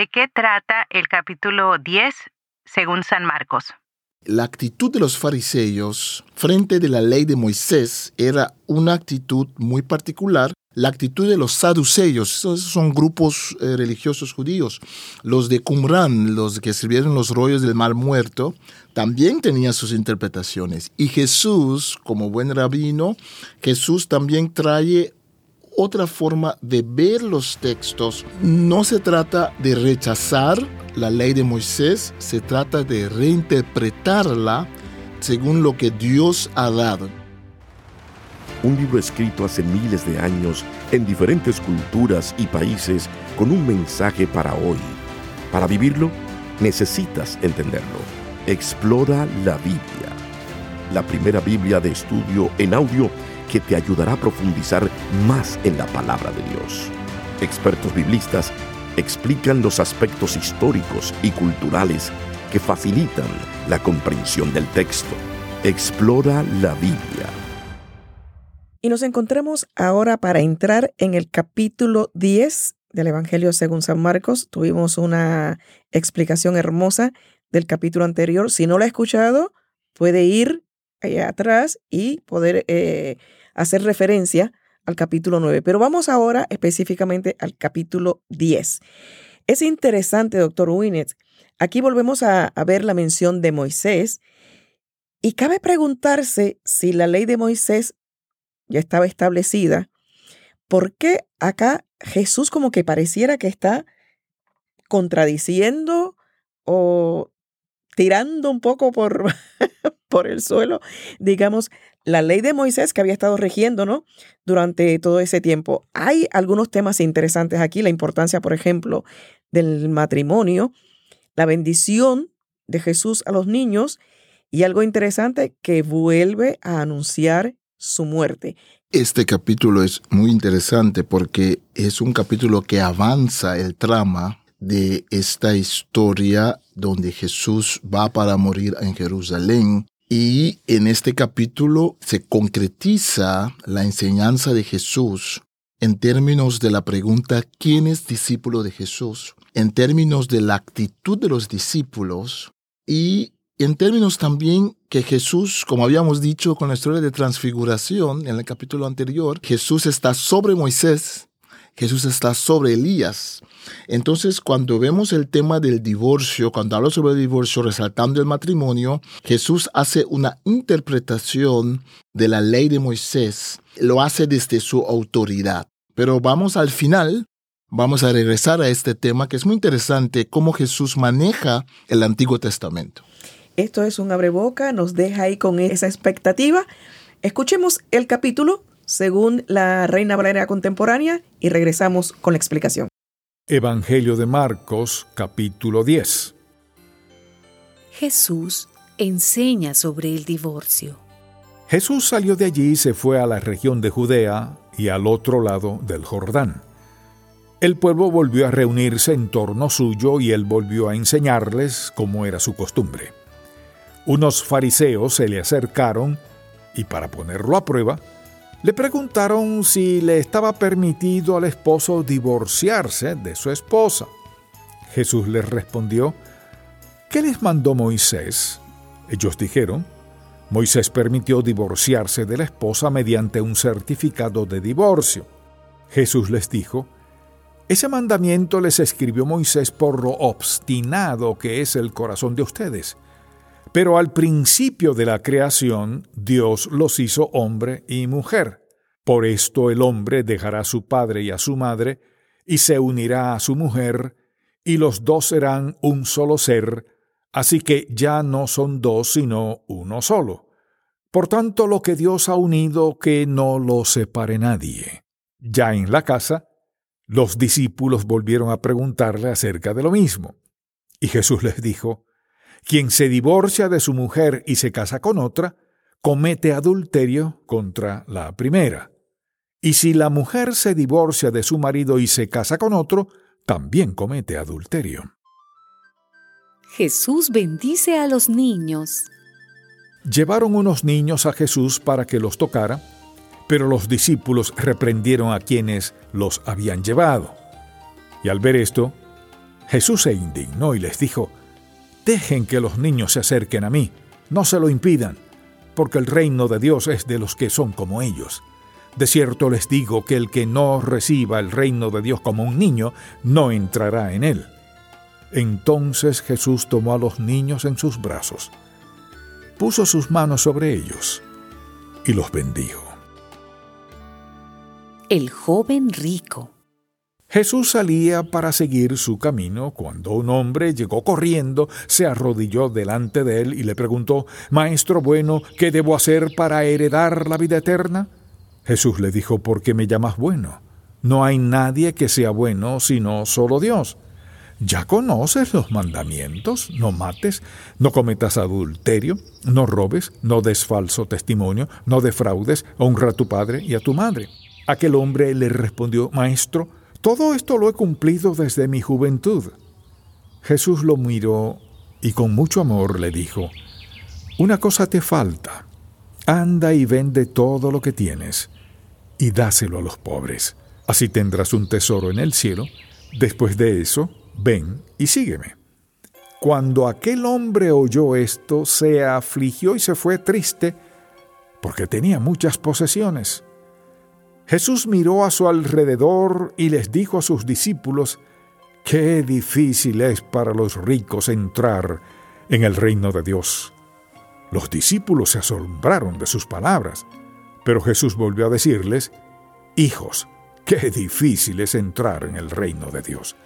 ¿De qué trata el capítulo 10 según San Marcos? La actitud de los fariseos frente de la ley de Moisés era una actitud muy particular. La actitud de los saduceos, esos son grupos eh, religiosos judíos. Los de Qumran, los que sirvieron los rollos del mar muerto, también tenían sus interpretaciones. Y Jesús, como buen rabino, Jesús también trae otra forma de ver los textos. No se trata de rechazar la ley de Moisés, se trata de reinterpretarla según lo que Dios ha dado. Un libro escrito hace miles de años en diferentes culturas y países con un mensaje para hoy. Para vivirlo, necesitas entenderlo. Explora la Biblia. La primera Biblia de estudio en audio que te ayudará a profundizar más en la palabra de Dios. Expertos biblistas explican los aspectos históricos y culturales que facilitan la comprensión del texto. Explora la Biblia. Y nos encontramos ahora para entrar en el capítulo 10 del Evangelio según San Marcos. Tuvimos una explicación hermosa del capítulo anterior. Si no lo ha escuchado, puede ir allá atrás y poder eh, hacer referencia al capítulo 9. Pero vamos ahora específicamente al capítulo 10. Es interesante, doctor Winnet. Aquí volvemos a, a ver la mención de Moisés y cabe preguntarse si la ley de Moisés ya estaba establecida, ¿por qué acá Jesús como que pareciera que está contradiciendo o tirando un poco por, por el suelo, digamos, la ley de Moisés que había estado regiendo, ¿no? Durante todo ese tiempo. Hay algunos temas interesantes aquí, la importancia, por ejemplo, del matrimonio, la bendición de Jesús a los niños y algo interesante que vuelve a anunciar su muerte. Este capítulo es muy interesante porque es un capítulo que avanza el trama de esta historia donde Jesús va para morir en Jerusalén y en este capítulo se concretiza la enseñanza de Jesús en términos de la pregunta ¿quién es discípulo de Jesús? En términos de la actitud de los discípulos y en términos también que Jesús, como habíamos dicho con la historia de transfiguración en el capítulo anterior, Jesús está sobre Moisés, Jesús está sobre Elías. Entonces, cuando vemos el tema del divorcio, cuando habla sobre el divorcio resaltando el matrimonio, Jesús hace una interpretación de la ley de Moisés, lo hace desde su autoridad. Pero vamos al final, vamos a regresar a este tema que es muy interesante, cómo Jesús maneja el Antiguo Testamento. Esto es un abreboca, nos deja ahí con esa expectativa. Escuchemos el capítulo según la Reina Valera contemporánea y regresamos con la explicación. Evangelio de Marcos capítulo 10 Jesús enseña sobre el divorcio. Jesús salió de allí y se fue a la región de Judea y al otro lado del Jordán. El pueblo volvió a reunirse en torno suyo y él volvió a enseñarles como era su costumbre. Unos fariseos se le acercaron y para ponerlo a prueba, le preguntaron si le estaba permitido al esposo divorciarse de su esposa. Jesús les respondió, ¿qué les mandó Moisés? Ellos dijeron, Moisés permitió divorciarse de la esposa mediante un certificado de divorcio. Jesús les dijo, ese mandamiento les escribió Moisés por lo obstinado que es el corazón de ustedes. Pero al principio de la creación, Dios los hizo hombre y mujer. Por esto el hombre dejará a su padre y a su madre, y se unirá a su mujer, y los dos serán un solo ser, así que ya no son dos, sino uno solo. Por tanto, lo que Dios ha unido, que no lo separe nadie. Ya en la casa, los discípulos volvieron a preguntarle acerca de lo mismo. Y Jesús les dijo, quien se divorcia de su mujer y se casa con otra, comete adulterio contra la primera. Y si la mujer se divorcia de su marido y se casa con otro, también comete adulterio. Jesús bendice a los niños. Llevaron unos niños a Jesús para que los tocara, pero los discípulos reprendieron a quienes los habían llevado. Y al ver esto, Jesús se indignó y les dijo, Dejen que los niños se acerquen a mí, no se lo impidan, porque el reino de Dios es de los que son como ellos. De cierto les digo que el que no reciba el reino de Dios como un niño, no entrará en él. Entonces Jesús tomó a los niños en sus brazos, puso sus manos sobre ellos y los bendijo. El joven rico. Jesús salía para seguir su camino cuando un hombre llegó corriendo, se arrodilló delante de él y le preguntó, Maestro bueno, ¿qué debo hacer para heredar la vida eterna? Jesús le dijo, ¿por qué me llamas bueno? No hay nadie que sea bueno sino solo Dios. Ya conoces los mandamientos, no mates, no cometas adulterio, no robes, no des falso testimonio, no defraudes, honra a tu padre y a tu madre. Aquel hombre le respondió, Maestro, todo esto lo he cumplido desde mi juventud. Jesús lo miró y con mucho amor le dijo, Una cosa te falta. Anda y vende todo lo que tienes y dáselo a los pobres. Así tendrás un tesoro en el cielo. Después de eso, ven y sígueme. Cuando aquel hombre oyó esto, se afligió y se fue triste, porque tenía muchas posesiones. Jesús miró a su alrededor y les dijo a sus discípulos, Qué difícil es para los ricos entrar en el reino de Dios. Los discípulos se asombraron de sus palabras, pero Jesús volvió a decirles, Hijos, qué difícil es entrar en el reino de Dios.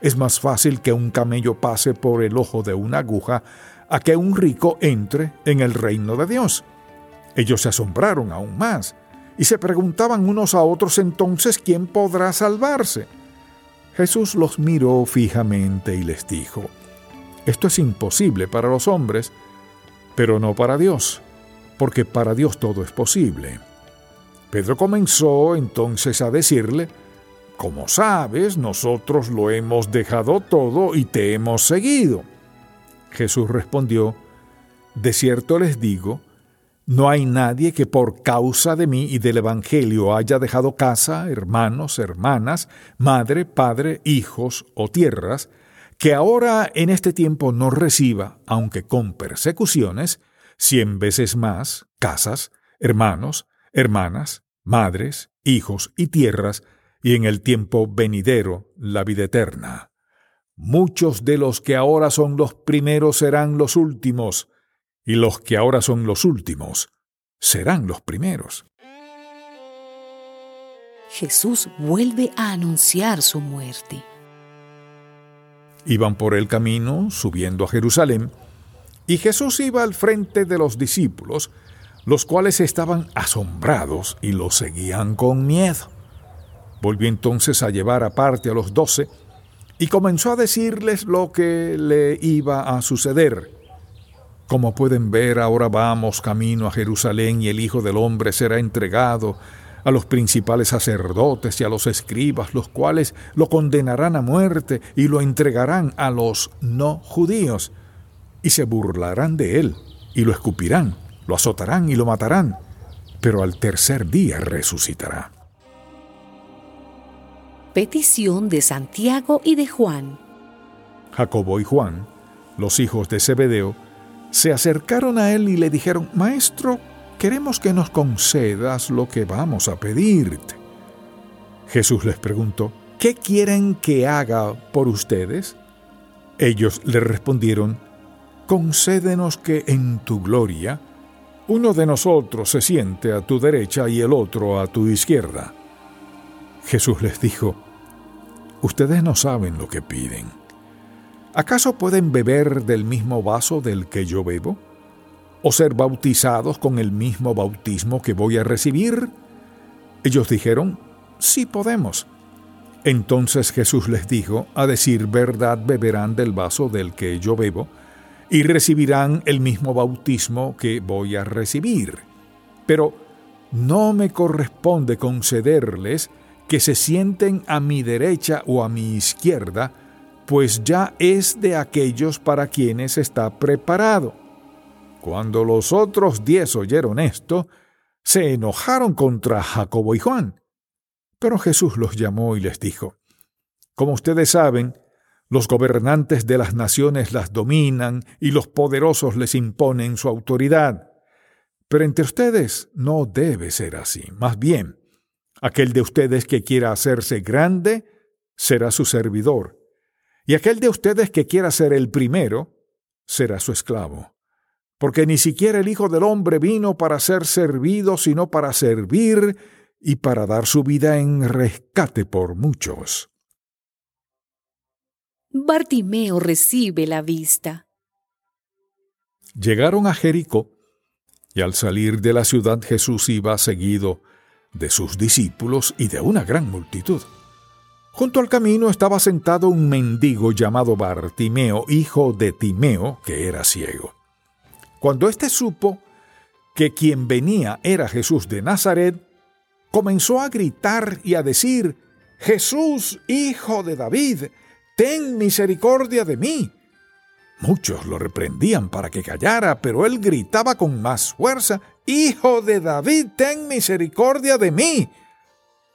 Es más fácil que un camello pase por el ojo de una aguja a que un rico entre en el reino de Dios. Ellos se asombraron aún más y se preguntaban unos a otros entonces quién podrá salvarse. Jesús los miró fijamente y les dijo, Esto es imposible para los hombres, pero no para Dios, porque para Dios todo es posible. Pedro comenzó entonces a decirle, Como sabes, nosotros lo hemos dejado todo y te hemos seguido. Jesús respondió, De cierto les digo, no hay nadie que por causa de mí y del Evangelio haya dejado casa, hermanos, hermanas, madre, padre, hijos o tierras, que ahora en este tiempo no reciba, aunque con persecuciones, cien veces más, casas, hermanos, hermanas, madres, hijos y tierras, y en el tiempo venidero la vida eterna. Muchos de los que ahora son los primeros serán los últimos, y los que ahora son los últimos serán los primeros. Jesús vuelve a anunciar su muerte. Iban por el camino subiendo a Jerusalén, y Jesús iba al frente de los discípulos, los cuales estaban asombrados y lo seguían con miedo. Volvió entonces a llevar aparte a los doce y comenzó a decirles lo que le iba a suceder. Como pueden ver, ahora vamos camino a Jerusalén y el Hijo del Hombre será entregado a los principales sacerdotes y a los escribas, los cuales lo condenarán a muerte y lo entregarán a los no judíos, y se burlarán de él, y lo escupirán, lo azotarán y lo matarán, pero al tercer día resucitará. Petición de Santiago y de Juan. Jacobo y Juan, los hijos de Zebedeo, se acercaron a él y le dijeron, Maestro, queremos que nos concedas lo que vamos a pedirte. Jesús les preguntó, ¿qué quieren que haga por ustedes? Ellos le respondieron, concédenos que en tu gloria uno de nosotros se siente a tu derecha y el otro a tu izquierda. Jesús les dijo, ustedes no saben lo que piden. ¿Acaso pueden beber del mismo vaso del que yo bebo? ¿O ser bautizados con el mismo bautismo que voy a recibir? Ellos dijeron, sí podemos. Entonces Jesús les dijo, a decir verdad beberán del vaso del que yo bebo, y recibirán el mismo bautismo que voy a recibir. Pero no me corresponde concederles que se sienten a mi derecha o a mi izquierda, pues ya es de aquellos para quienes está preparado. Cuando los otros diez oyeron esto, se enojaron contra Jacobo y Juan. Pero Jesús los llamó y les dijo, Como ustedes saben, Los gobernantes de las naciones las dominan y los poderosos les imponen su autoridad. Pero entre ustedes no debe ser así. Más bien, aquel de ustedes que quiera hacerse grande será su servidor, y aquel de ustedes que quiera ser el primero será su esclavo. Porque ni siquiera el Hijo del Hombre vino para ser servido, sino para servir y para dar su vida en rescate por muchos. Bartimeo recibe la vista. Llegaron a Jericó, y al salir de la ciudad Jesús iba seguido de sus discípulos y de una gran multitud. Junto al camino estaba sentado un mendigo llamado Bartimeo, hijo de Timeo, que era ciego. Cuando éste supo que quien venía era Jesús de Nazaret, comenzó a gritar y a decir, Jesús, hijo de David, ten misericordia de mí. Muchos lo reprendían para que callara, pero él gritaba con más fuerza, Hijo de David, ten misericordia de mí.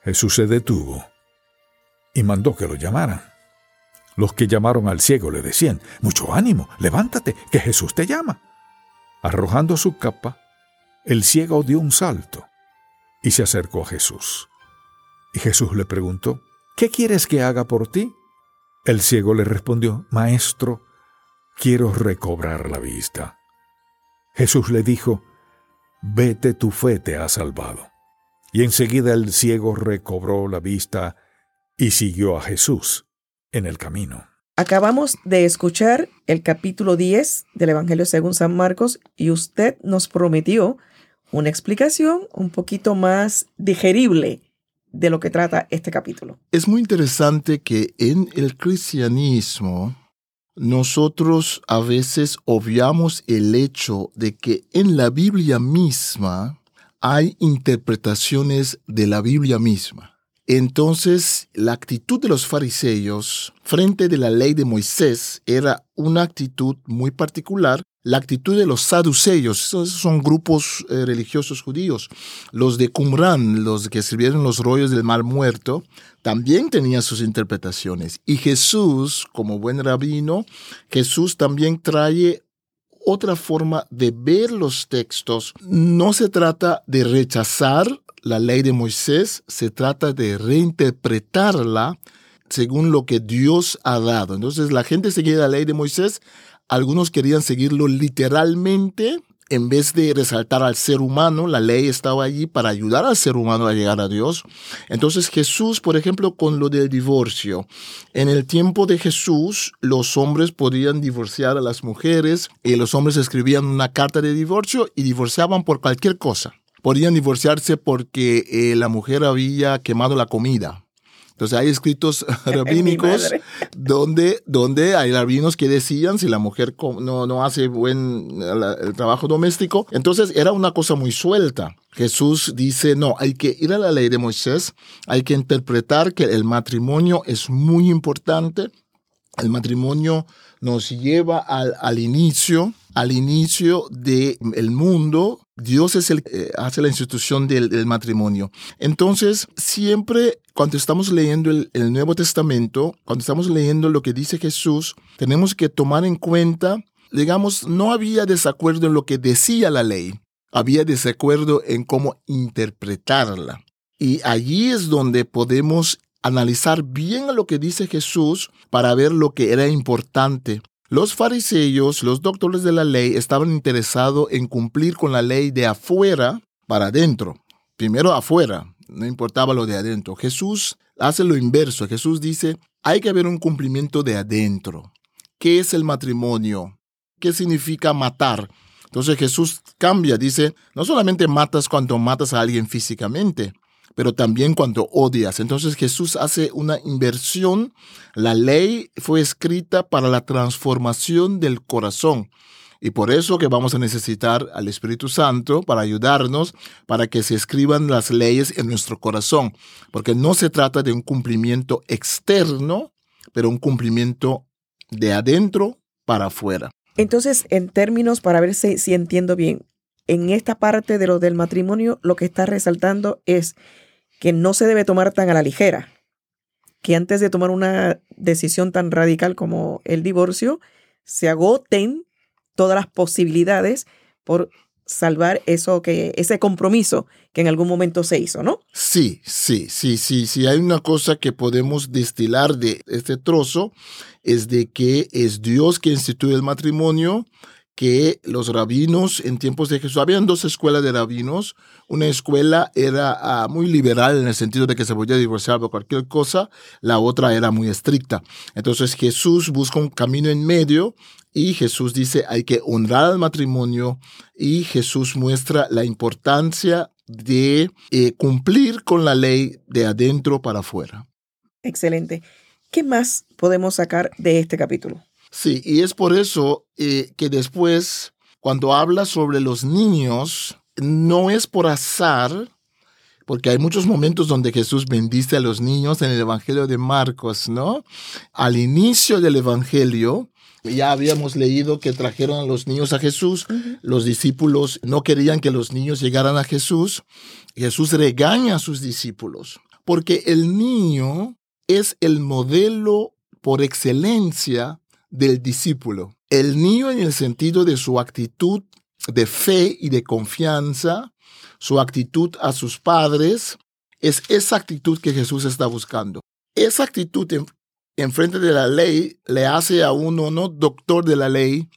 Jesús se detuvo y mandó que lo llamaran. Los que llamaron al ciego le decían, Mucho ánimo, levántate, que Jesús te llama. Arrojando su capa, el ciego dio un salto y se acercó a Jesús. Y Jesús le preguntó, ¿Qué quieres que haga por ti? El ciego le respondió, Maestro, quiero recobrar la vista. Jesús le dijo, Vete, tu fe te ha salvado. Y enseguida el ciego recobró la vista y siguió a Jesús en el camino. Acabamos de escuchar el capítulo 10 del Evangelio según San Marcos y usted nos prometió una explicación un poquito más digerible de lo que trata este capítulo. Es muy interesante que en el cristianismo nosotros a veces obviamos el hecho de que en la Biblia misma hay interpretaciones de la Biblia misma. Entonces, la actitud de los fariseos frente de la ley de Moisés era una actitud muy particular la actitud de los saduceos, esos son grupos eh, religiosos judíos, los de Qumran, los que escribieron los rollos del mal muerto, también tenían sus interpretaciones. Y Jesús, como buen rabino, Jesús también trae otra forma de ver los textos. No se trata de rechazar la ley de Moisés, se trata de reinterpretarla según lo que Dios ha dado. Entonces la gente seguía la ley de Moisés algunos querían seguirlo literalmente. En vez de resaltar al ser humano, la ley estaba allí para ayudar al ser humano a llegar a Dios. Entonces Jesús, por ejemplo, con lo del divorcio. En el tiempo de Jesús, los hombres podían divorciar a las mujeres y los hombres escribían una carta de divorcio y divorciaban por cualquier cosa. Podían divorciarse porque eh, la mujer había quemado la comida entonces hay escritos rabínicos donde, donde hay rabinos que decían si la mujer no, no hace buen el trabajo doméstico. Entonces era una cosa muy suelta. Jesús dice, no, hay que ir a la ley de Moisés, hay que interpretar que el matrimonio es muy importante. El matrimonio nos lleva al, al inicio, al inicio del el mundo. Dios es el que hace la institución del, matrimonio. Entonces, siempre cuando estamos leyendo el, el Nuevo Testamento, cuando estamos leyendo lo que dice Jesús, tenemos que tomar en cuenta, digamos, no había desacuerdo en lo que decía la ley, había desacuerdo en cómo interpretarla. Y allí es donde podemos analizar bien lo que dice Jesús para ver lo que era importante. Los fariseos, los doctores de la ley, estaban interesados en cumplir con la ley de afuera para adentro. Primero afuera, no importaba lo de adentro. Jesús hace lo inverso. Jesús dice, hay que haber un cumplimiento de adentro. ¿Qué es el matrimonio? ¿Qué significa matar? Entonces Jesús cambia, dice, no solamente matas cuando matas a alguien físicamente, pero también cuando odias. Entonces Jesús hace una inversión. La ley fue escrita para la transformación del corazón. Y por eso que vamos a necesitar al Espíritu Santo para ayudarnos, para que se escriban las leyes en nuestro corazón. Porque no se trata de un cumplimiento externo, pero un cumplimiento de adentro para afuera. Entonces, en términos, para ver si, si entiendo bien, en esta parte de lo del matrimonio, lo que está resaltando es que no se debe tomar tan a la ligera que antes de tomar una decisión tan radical como el divorcio, se agoten todas las posibilidades por salvar eso que ese compromiso que en algún momento se hizo, ¿no? Sí, sí, sí, sí, sí. Hay una cosa que podemos destilar de este trozo es de que es Dios que instituye el matrimonio que los rabinos en tiempos de Jesús, habían dos escuelas de rabinos, una escuela era ah, muy liberal en el sentido de que se podía divorciar por cualquier cosa, la otra era muy estricta. Entonces Jesús busca un camino en medio y Jesús dice hay que honrar al matrimonio y Jesús muestra la importancia de eh, cumplir con la ley de adentro para afuera. Excelente. ¿Qué más podemos sacar de este capítulo? Sí, y es por eso eh, que después, cuando habla sobre los niños, no es por azar, porque hay muchos momentos donde Jesús bendice a los niños en el Evangelio de Marcos, ¿no? Al inicio del Evangelio, ya habíamos leído que trajeron a los niños a Jesús, los discípulos no querían que los niños llegaran a Jesús, Jesús regaña a sus discípulos, porque el niño es el modelo por excelencia del discípulo. El niño en el sentido de su actitud de fe y de confianza, su actitud a sus padres, es esa actitud que Jesús está buscando. Esa actitud en, frente de la ley le hace a uno no doctor de la ley,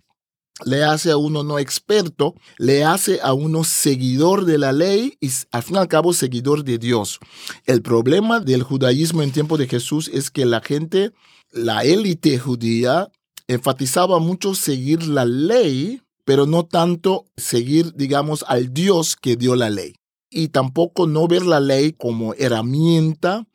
le hace a uno no experto, le hace a uno seguidor de la ley y al fin y al cabo seguidor de Dios. El problema del judaísmo en tiempo de Jesús es que la gente, la élite judía, enfatizaba mucho seguir la ley, pero no tanto seguir, digamos, al Dios que dio la ley. Y tampoco no ver la ley como herramienta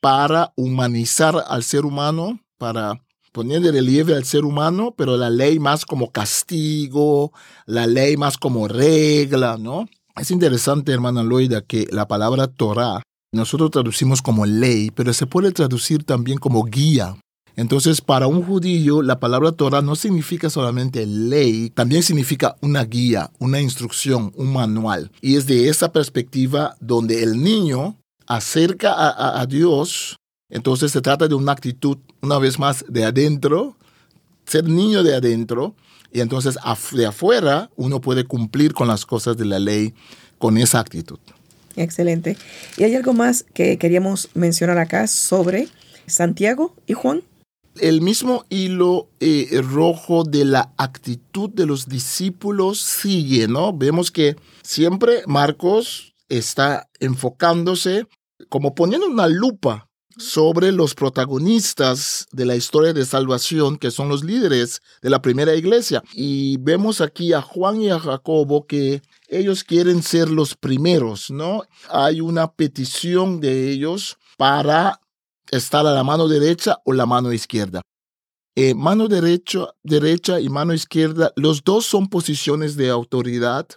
para humanizar al ser humano, para poner de relieve al ser humano, pero la ley más como castigo, la ley más como regla, ¿no? Es interesante, hermana Loida, que la palabra Torah nosotros traducimos como ley, pero se puede traducir también como guía. Entonces, para un judío, la palabra Torah no significa solamente ley, también significa una guía, una instrucción, un manual. Y es de esa perspectiva donde el niño acerca a, Dios. Entonces se trata de una actitud, una vez más, de adentro, ser niño de adentro. Y entonces de afuera uno puede cumplir con las cosas de la ley con esa actitud. Excelente. ¿Y hay algo más que queríamos mencionar acá sobre Santiago y Juan? El mismo hilo eh, rojo de la actitud de los discípulos sigue, ¿no? Vemos que siempre Marcos está enfocándose como poniendo una lupa sobre los protagonistas de la historia de salvación, que son los líderes de la primera iglesia. Y vemos aquí a Juan y a Jacobo que ellos quieren ser los primeros, ¿no? Hay una petición de ellos para estar a la mano derecha o la mano izquierda. Eh, mano derecho, derecha y mano izquierda, los dos son posiciones de autoridad.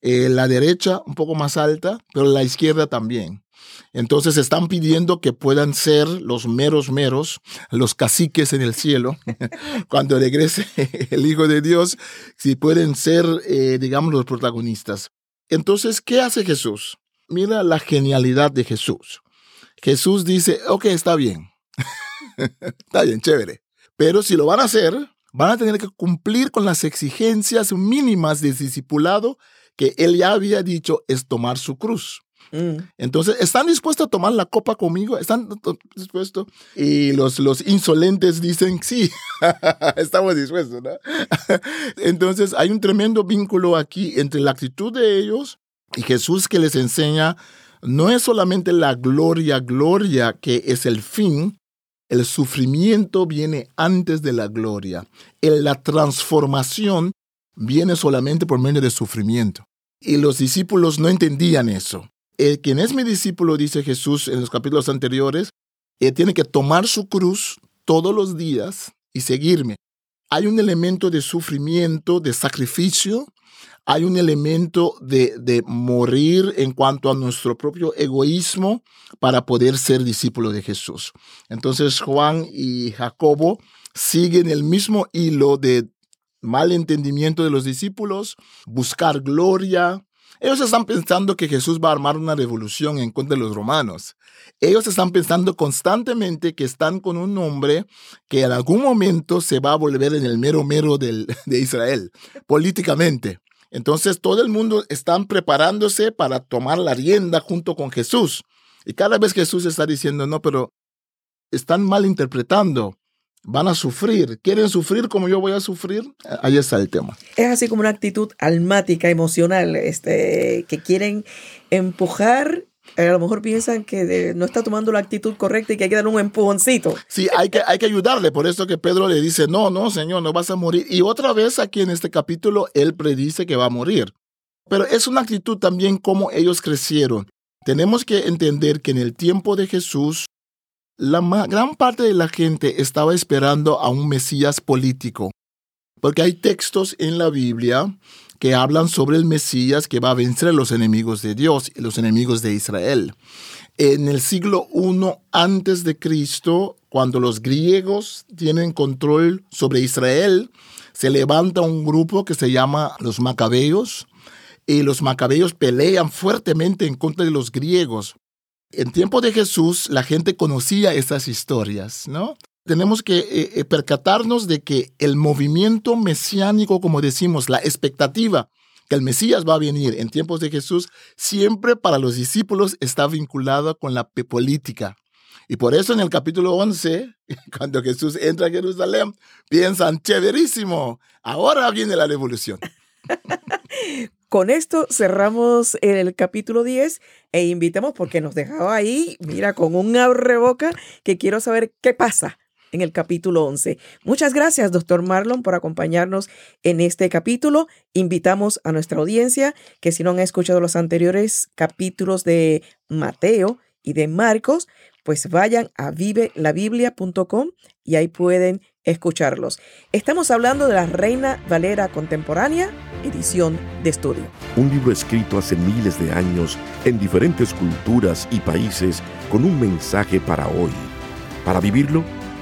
Eh, la derecha un poco más alta, pero la izquierda también. Entonces están pidiendo que puedan ser los meros meros, los caciques en el cielo, cuando regrese el Hijo de Dios, si pueden ser, eh, digamos, los protagonistas. Entonces, ¿qué hace Jesús? Mira la genialidad de Jesús. Jesús dice, ok, está bien. está bien, chévere. Pero si lo van a hacer, van a tener que cumplir con las exigencias mínimas de discipulado que él ya había dicho es tomar su cruz. Mm. Entonces, ¿están dispuestos a tomar la copa conmigo? ¿Están dispuestos? Y los, los insolentes dicen, sí, estamos dispuestos. ¿no? Entonces, hay un tremendo vínculo aquí entre la actitud de ellos y Jesús que les enseña no es solamente la gloria, gloria que es el fin, el sufrimiento viene antes de la gloria. La transformación viene solamente por medio del sufrimiento. Y los discípulos no entendían eso. El quien es mi discípulo, dice Jesús en los capítulos anteriores, eh, tiene que tomar su cruz todos los días y seguirme. Hay un elemento de sufrimiento, de sacrificio, hay un elemento de, morir en cuanto a nuestro propio egoísmo para poder ser discípulo de Jesús. Entonces Juan y Jacobo siguen el mismo hilo de mal entendimiento de los discípulos, buscar gloria, Ellos están pensando que Jesús va a armar una revolución en contra de los romanos. Ellos están pensando constantemente que están con un hombre que en algún momento se va a volver en el mero mero del, de Israel, políticamente. Entonces todo el mundo están preparándose para tomar la rienda junto con Jesús. Y cada vez Jesús está diciendo, no, pero están mal interpretando van a sufrir. ¿Quieren sufrir como yo voy a sufrir? Ahí está el tema. Es así como una actitud almática, emocional, este, que quieren empujar. A lo mejor piensan que no está tomando la actitud correcta y que hay que dar un empujoncito. Sí, hay que, hay que ayudarle. Por eso que Pedro le dice, no, no, Señor, no vas a morir. Y otra vez aquí en este capítulo, él predice que va a morir. Pero es una actitud también como ellos crecieron. Tenemos que entender que en el tiempo de Jesús, la gran parte de la gente estaba esperando a un Mesías político, porque hay textos en la Biblia que hablan sobre el Mesías que va a vencer a los enemigos de Dios y los enemigos de Israel. En el siglo I antes de Cristo, cuando los griegos tienen control sobre Israel, se levanta un grupo que se llama los macabeos y los macabeos pelean fuertemente en contra de los griegos en tiempo de Jesús la gente conocía esas historias, ¿no? Tenemos que eh, eh, percatarnos de que el movimiento mesiánico, como decimos, la expectativa que el Mesías va a venir en tiempos de Jesús, siempre para los discípulos está vinculado con la política. Y por eso en el capítulo 11, cuando Jesús entra a Jerusalén, piensan, chéverísimo, ahora viene la revolución. Con esto cerramos el capítulo 10 e invitamos porque nos dejaba ahí, mira, con un boca que quiero saber qué pasa en el capítulo 11. Muchas gracias, doctor Marlon, por acompañarnos en este capítulo. Invitamos a nuestra audiencia que si no han escuchado los anteriores capítulos de Mateo y de Marcos, pues vayan a vivelabiblia.com y ahí pueden escucharlos. Estamos hablando de la Reina Valera Contemporánea, edición de estudio. Un libro escrito hace miles de años en diferentes culturas y países con un mensaje para hoy. Para vivirlo,